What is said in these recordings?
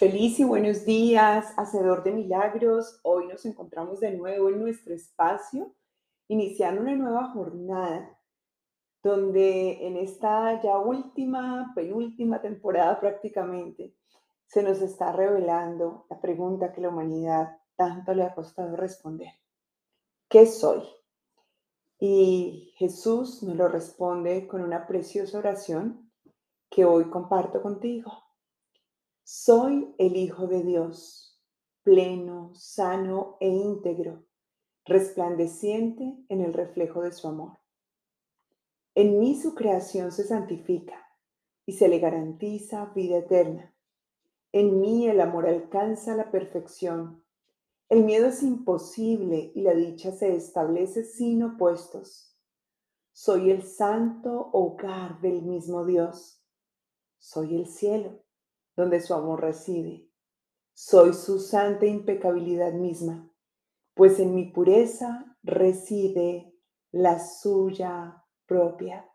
Feliz y buenos días, hacedor de milagros. Hoy nos encontramos de nuevo en nuestro espacio, iniciando una nueva jornada, donde en esta ya última, penúltima temporada prácticamente, se nos está revelando la pregunta que la humanidad tanto le ha costado responder. ¿Qué soy? Y Jesús nos lo responde con una preciosa oración que hoy comparto contigo. Soy el Hijo de Dios, pleno, sano e íntegro, resplandeciente en el reflejo de su amor. En mí su creación se santifica y se le garantiza vida eterna. En mí el amor alcanza la perfección. El miedo es imposible y la dicha se establece sin opuestos. Soy el santo hogar del mismo Dios. Soy el cielo donde su amor reside. Soy su santa impecabilidad misma, pues en mi pureza reside la suya propia.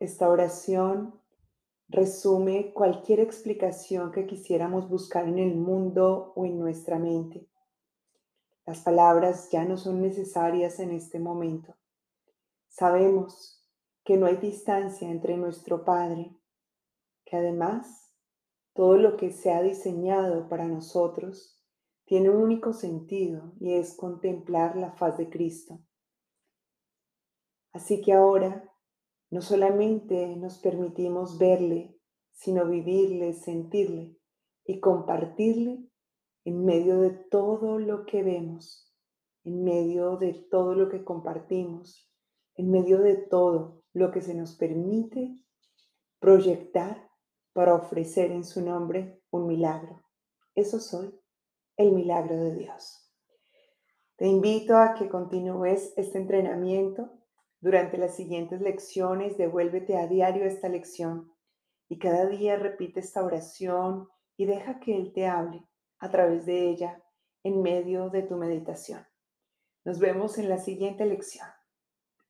Esta oración resume cualquier explicación que quisiéramos buscar en el mundo o en nuestra mente. Las palabras ya no son necesarias en este momento. Sabemos que no hay distancia entre nuestro Padre, que además todo lo que se ha diseñado para nosotros tiene un único sentido y es contemplar la faz de Cristo. Así que ahora no solamente nos permitimos verle, sino vivirle, sentirle y compartirle en medio de todo lo que vemos, en medio de todo lo que compartimos en medio de todo lo que se nos permite proyectar para ofrecer en su nombre un milagro. Eso soy, el milagro de Dios. Te invito a que continúes este entrenamiento. Durante las siguientes lecciones, devuélvete a diario esta lección y cada día repite esta oración y deja que Él te hable a través de ella en medio de tu meditación. Nos vemos en la siguiente lección.